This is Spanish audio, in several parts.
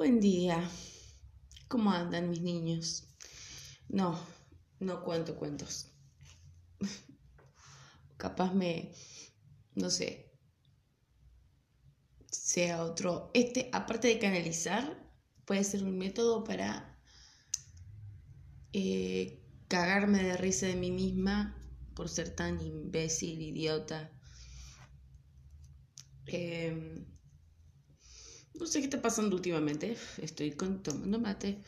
Buen día. ¿Cómo andan mis niños? No, no cuento cuentos. Capaz me, no sé, sea otro. Este, aparte de canalizar, puede ser un método para eh, cagarme de risa de mí misma por ser tan imbécil, idiota. Eh, no sé qué está pasando últimamente. Estoy tomando mate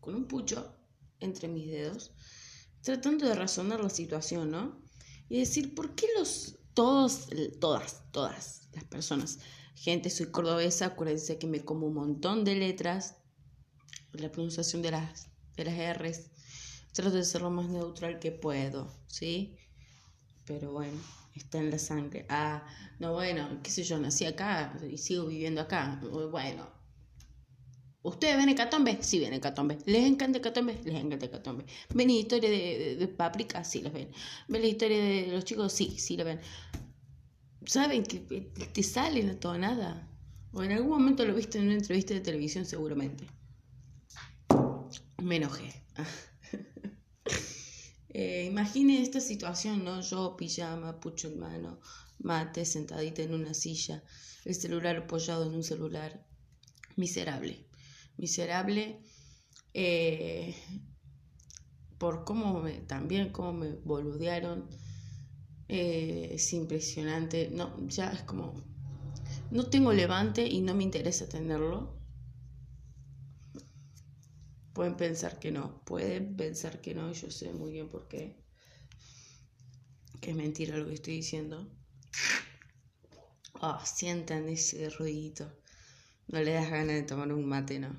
con un pucho entre mis dedos, tratando de razonar la situación, ¿no? Y decir, ¿por qué los todos, todas, todas las personas, gente, soy cordobesa, acuérdense que me como un montón de letras, la pronunciación de las, de las R's, trato de ser lo más neutral que puedo, ¿sí? Pero bueno está en la sangre. Ah, no, bueno, qué sé yo, nací acá y sigo viviendo acá. Bueno. ¿Ustedes ven Hecatombe? Sí ven Hecatombe. ¿Les encanta Hecatombe? Les encanta Hecatombe. ¿Ven la historia de, de, Paprika? Sí las ven. ¿Ven la historia de los chicos? Sí, sí la ven. ¿Saben que te salen a todo nada? O en algún momento lo viste en una entrevista de televisión seguramente. Me enojé. Eh, imagine esta situación, ¿no? Yo, pijama, pucho en mano, mate, sentadita en una silla, el celular apoyado en un celular. Miserable. Miserable eh, por cómo me, también cómo me boludearon. Eh, es impresionante. No, ya es como. No tengo levante y no me interesa tenerlo. Pueden pensar que no, pueden pensar que no, y yo sé muy bien por qué. Que es mentira lo que estoy diciendo. Oh, sientan ese ruidito. No le das ganas de tomar un mate, ¿no?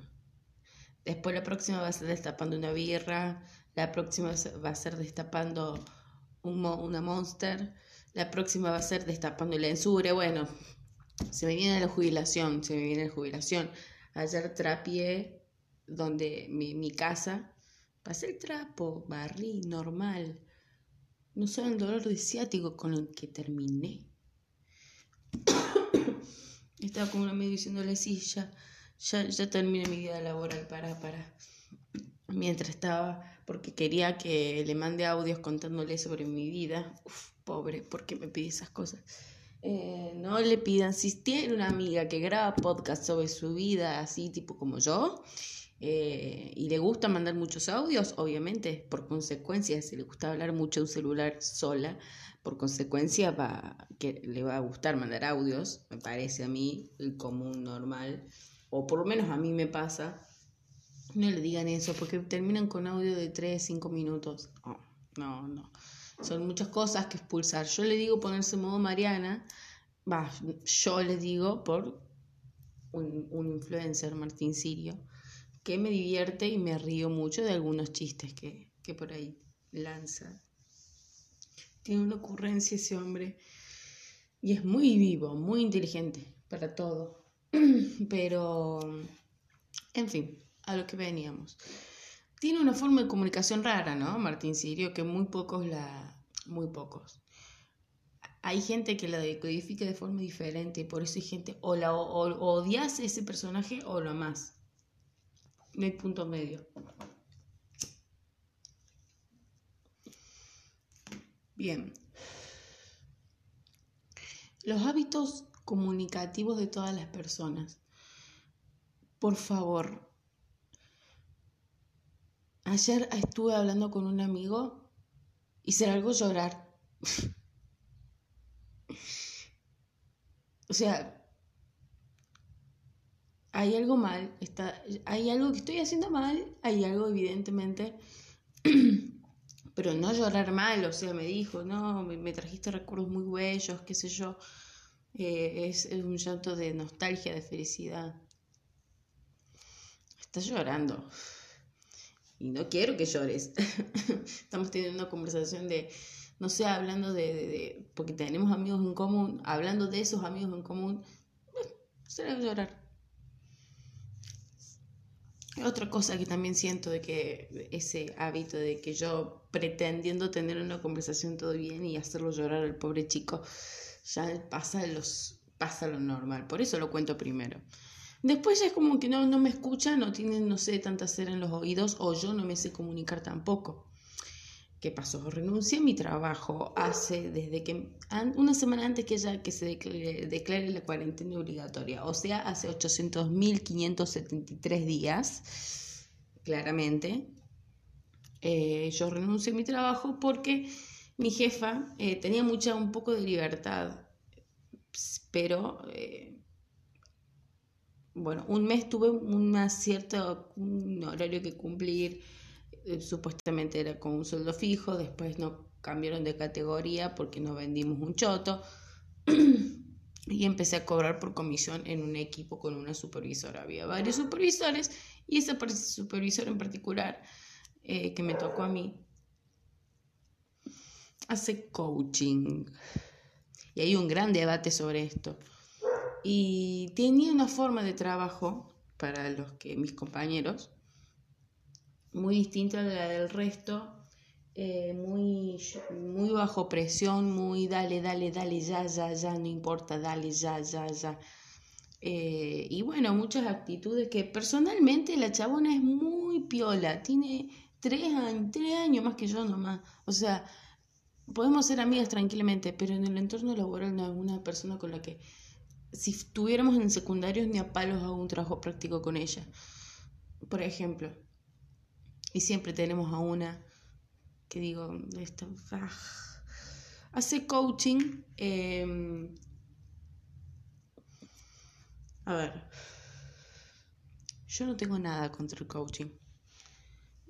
Después la próxima va a ser destapando una birra. La próxima va a ser destapando un, una monster. La próxima va a ser destapando el ensure. Bueno, se me viene la jubilación, se me viene la jubilación. Ayer trapié donde mi, mi casa, pasé el trapo, barrí, normal. No saben el dolor de ciático con el que terminé. Estaba como una medio diciéndole, sí, ya, ya, ya terminé mi vida laboral, para, para. Mientras estaba, porque quería que le mande audios contándole sobre mi vida. Uf, pobre, ¿por qué me pide esas cosas? Eh, no le pidan, si tiene una amiga que graba podcast sobre su vida, así tipo como yo, eh, y le gusta mandar muchos audios, obviamente, por consecuencia, si le gusta hablar mucho un celular sola, por consecuencia va, que le va a gustar mandar audios, me parece a mí, el común, normal, o por lo menos a mí me pasa. No le digan eso, porque terminan con audio de 3, 5 minutos. no, no. Son muchas cosas que expulsar. Yo le digo ponerse modo Mariana, va, yo le digo por un, un influencer, Martín Sirio que me divierte y me río mucho de algunos chistes que, que por ahí lanza. Tiene una ocurrencia ese hombre y es muy vivo, muy inteligente para todo. Pero, en fin, a lo que veníamos. Tiene una forma de comunicación rara, ¿no? Martín Sirio, que muy pocos la... muy pocos. Hay gente que la decodifica de forma diferente por eso hay gente o la o, odias ese personaje o lo más no hay punto medio. Bien. Los hábitos comunicativos de todas las personas. Por favor. Ayer estuve hablando con un amigo y se largó llorar. o sea, hay algo mal, está, hay algo que estoy haciendo mal, hay algo evidentemente, pero no llorar mal, o sea, me dijo, no, me, trajiste recuerdos muy bellos, qué sé yo, eh, es, un llanto de nostalgia, de felicidad. Estás llorando. Y no quiero que llores. Estamos teniendo una conversación de, no sé, hablando de, de, porque tenemos amigos en común, hablando de esos amigos en común, bueno, será llorar. Otra cosa que también siento de que ese hábito de que yo pretendiendo tener una conversación todo bien y hacerlo llorar al pobre chico, ya pasa, los, pasa lo normal. Por eso lo cuento primero. Después ya es como que no, no me escuchan, no tienen, no sé, tanta cera en los oídos o yo no me sé comunicar tampoco. ¿Qué pasó? Renuncié a mi trabajo hace, desde que, una semana antes que ya que se declare, la cuarentena obligatoria, o sea, hace 800.573 días, claramente. Eh, yo renuncié a mi trabajo porque mi jefa eh, tenía mucha, un poco de libertad, pero, eh, bueno, un mes tuve una cierta, un horario que cumplir, eh, supuestamente era con un sueldo fijo, después no cambiaron de categoría porque no vendimos un choto y empecé a cobrar por comisión en un equipo con una supervisora. Había varios supervisores y ese supervisor en particular eh, que me tocó a mí hace coaching. Y hay un gran debate sobre esto. Y tenía una forma de trabajo para los que mis compañeros muy distinta a la del resto, eh, muy, muy bajo presión, muy dale, dale, dale, ya, ya, ya, no importa, dale, ya, ya, ya. Eh, y bueno, muchas actitudes que personalmente la chabona es muy piola, tiene tres años, tres años más que yo nomás. O sea, podemos ser amigas tranquilamente, pero en el entorno laboral no hay una persona con la que, si estuviéramos en secundarios, ni a palos hago un trabajo práctico con ella. Por ejemplo, y siempre tenemos a una que digo, esto, ah, hace coaching. Em, a ver, yo no tengo nada contra el coaching.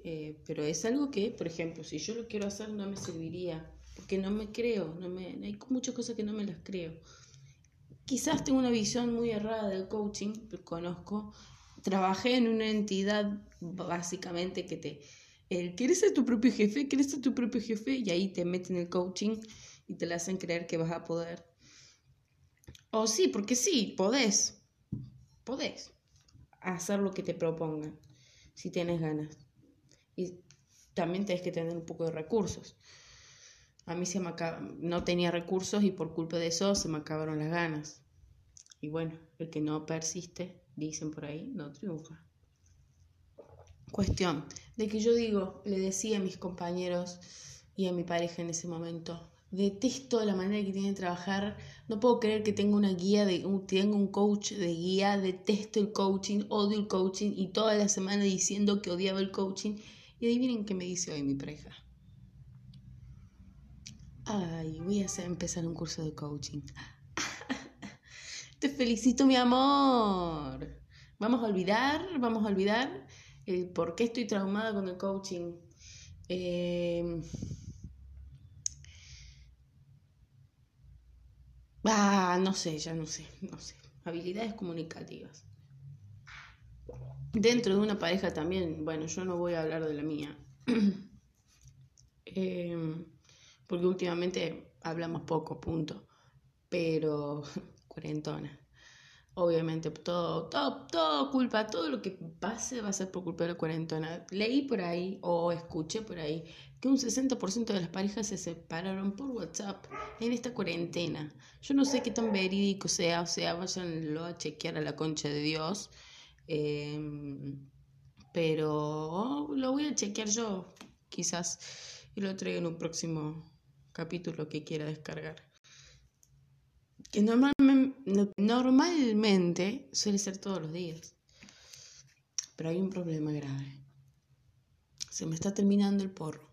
Eh, pero es algo que, por ejemplo, si yo lo quiero hacer no me serviría, porque no me creo, no me, hay muchas cosas que no me las creo. Quizás tengo una visión muy errada del coaching, conozco trabajé en una entidad básicamente que te... El, ¿Quieres ser tu propio jefe? ¿Quieres ser tu propio jefe? Y ahí te meten el coaching y te la hacen creer que vas a poder. O sí, porque sí, podés. Podés hacer lo que te propongan, si tienes ganas. Y también tienes que tener un poco de recursos. A mí se me no tenía recursos y por culpa de eso se me acabaron las ganas. Y bueno, el que no persiste dicen por ahí, no triunfa. Cuestión de que yo digo, le decía a mis compañeros y a mi pareja en ese momento, detesto la manera que tiene de trabajar, no puedo creer que tenga una guía, de, tenga un coach de guía, detesto el coaching, odio el coaching y toda la semana diciendo que odiaba el coaching. Y adivinen qué me dice hoy mi pareja. Ay, voy a empezar un curso de coaching. Te felicito, mi amor. Vamos a olvidar, vamos a olvidar el por qué estoy traumada con el coaching. Em, ah, no sé, ya no sé, no sé. Habilidades comunicativas. Dentro de una pareja también, bueno, yo no voy a hablar de la mía. Em, porque últimamente hablamos poco, punto. Pero cuarentona. Obviamente, todo, todo, todo culpa, todo lo que pase va a ser por culpa de la cuarentona. Leí por ahí o escuché por ahí que un 60% de las parejas se separaron por WhatsApp en esta cuarentena. Yo no sé qué tan verídico sea, o sea, váyanlo a chequear a la concha de Dios. Em, pero lo voy a chequear yo, quizás, y lo traigo en un próximo capítulo que quiera descargar que normalmente, suele ser todos los días. Pero hay un problema grave. Se me está terminando el porro.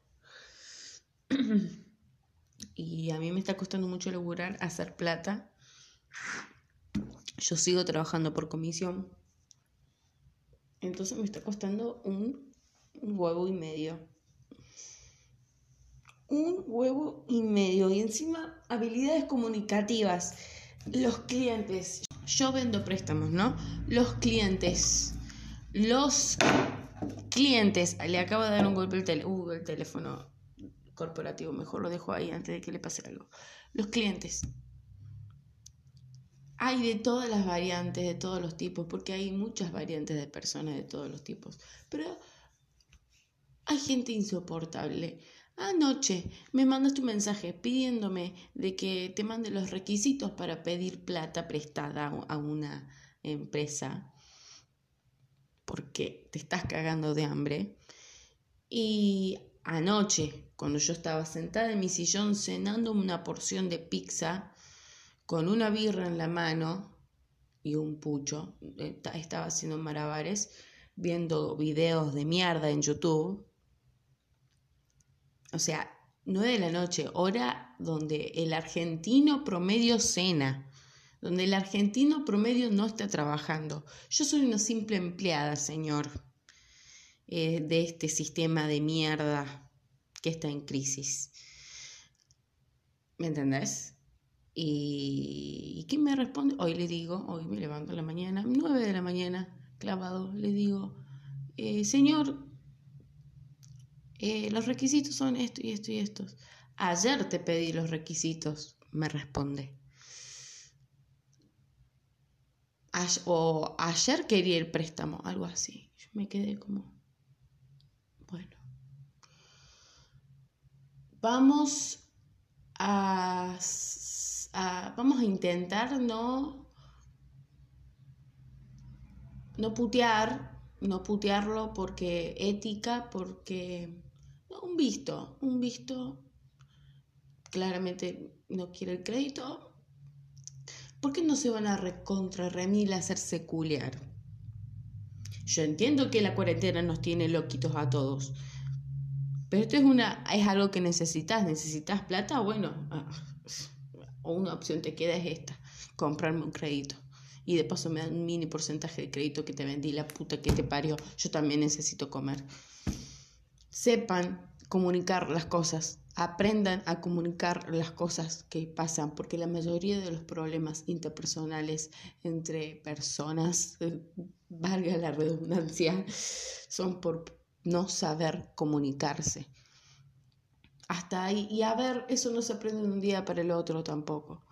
y a mí me está costando mucho laburar, hacer plata. Yo sigo trabajando por comisión. Entonces me está costando un huevo y medio un huevo y medio. Y encima, habilidades comunicativas. Los clientes. Yo vendo préstamos, ¿no? Los clientes. Los clientes. Le acabo de dar un golpe al uh, el teléfono corporativo. Mejor lo dejo ahí antes de que le pase algo. Los clientes. Hay de todas las variantes, de todos los tipos, porque hay muchas variantes de personas de todos los tipos. Pero hay gente insoportable. Anoche me mandaste un mensaje pidiéndome de que te mande los requisitos para pedir plata prestada a una empresa porque te estás cagando de hambre. Y anoche, cuando yo estaba sentada en mi sillón cenando una porción de pizza con una birra en la mano y un pucho, eh, estaba haciendo malabares, viendo videos de mierda en YouTube. O sea, 9 de la noche, hora donde el argentino promedio cena, donde el argentino promedio no está trabajando. Yo soy una simple empleada, señor, eh, de este sistema de mierda que está en crisis. ¿Me entendés? Y, ¿quién me responde? Hoy le digo, hoy me levanto en la mañana, 9 de la mañana, clavado, le digo, eh, señor, eh, los requisitos son esto y esto y estos. Ayer te pedí los requisitos, me responde. o ayer quería el préstamo, algo así. Yo me quedé como, bueno. Vamos a, vamos a intentar no, no putear, no putearlo porque ética, porque un visto, un visto, claramente no quiere el crédito. ¿Por qué no se van a recontra remil a hacer seculiar? Yo entiendo que la cuarentena nos tiene loquitos a todos. Pero esto es una es algo que necesitas, necesitas plata, bueno, ah, o una opción te queda es esta, comprarme un crédito. Y de paso me dan un mini porcentaje de crédito que te vendí la puta que te parió. Yo también necesito comer. Sepan comunicar las cosas, aprendan a comunicar las cosas que pasan, porque la mayoría de los problemas interpersonales entre personas, valga la redundancia, son por no saber comunicarse. Hasta ahí. Y a ver, eso no se aprende de un día para el otro tampoco.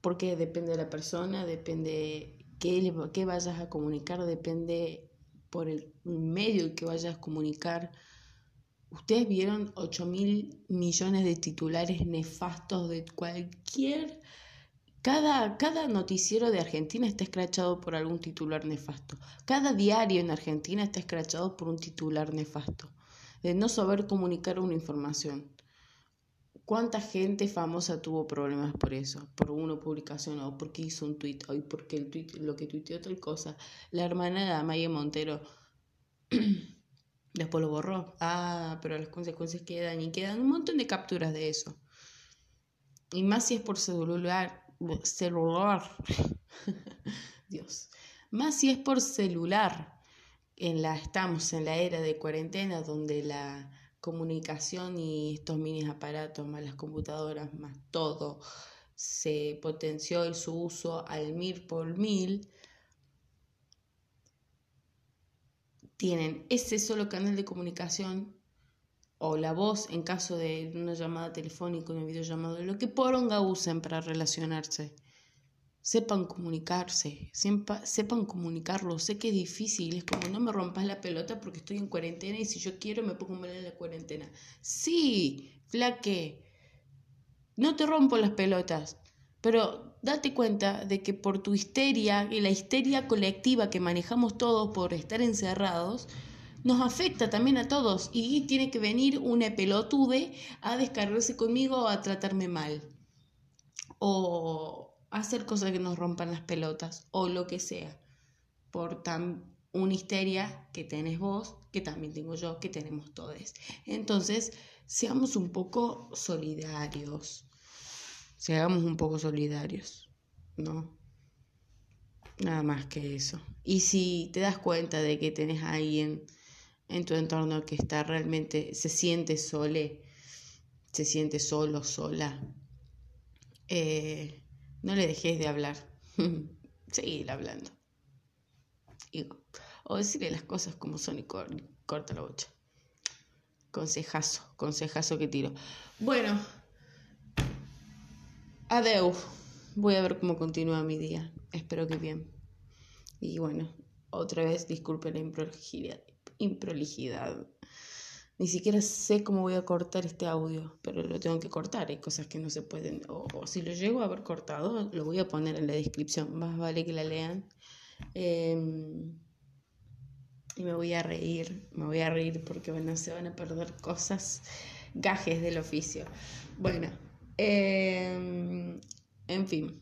Porque depende de la persona, depende qué, qué vayas a comunicar, depende por el medio que vayas a comunicar Ustedes vieron 8 mil millones de titulares nefastos de cualquier... Cada, cada noticiero de Argentina está escrachado por algún titular nefasto. Cada diario en Argentina está escrachado por un titular nefasto. De no saber comunicar una información. ¿Cuánta gente famosa tuvo problemas por eso? Por una publicación o porque hizo un tweet o porque el tweet, lo que tuiteó tal cosa. La hermana de Amaya Montero Después lo borró. Ah, pero las consecuencias quedan y quedan un montón de capturas de eso. Y más si es por celular. Celular. Dios. Más si es por celular. En la, estamos en la era de cuarentena donde la comunicación y estos mini aparatos, más las computadoras, más todo, se potenció su uso al mil por mil tienen ese solo canal de comunicación o la voz en caso de una llamada telefónica, una videollamada, lo que poronga usen para relacionarse. Sepan comunicarse, sepan comunicarlo. Sé que es difícil, es como no me rompas la pelota porque estoy en cuarentena y si yo quiero me pongo mal en la cuarentena. Sí, flaque, no te rompo las pelotas, pero date cuenta de que por tu histeria y la histeria colectiva que manejamos todos por estar encerrados, nos afecta también a todos y tiene que venir una pelotude a descargarse conmigo o a tratarme mal o hacer cosas que nos rompan las pelotas o lo que sea por tan una histeria que tenés vos, que también tengo yo, que tenemos todos. Entonces, seamos un poco solidarios seamos un poco solidarios, ¿no? Nada más que eso. Y si te das cuenta de que tenés a alguien en tu entorno que está realmente, se siente sole, se siente solo, sola, eh, no le dejes de hablar. Seguir hablando. o decirle las cosas como son y corta la bocha. Consejazo, consejazo que tiro. Bueno. Adeu. Voy a ver cómo continúa mi día. Espero que bien. Y bueno, otra vez disculpen la improlijidad. Ni siquiera sé cómo voy a cortar este audio, pero lo tengo que cortar. Hay cosas que no se pueden, o, o si lo llego a haber cortado, lo voy a poner en la descripción. Más vale que la lean. Em, y me voy a reír, me voy a reír porque bueno, se van a perder cosas, gajes del oficio. Bueno, em, en fin.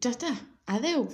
Ya está, adeu.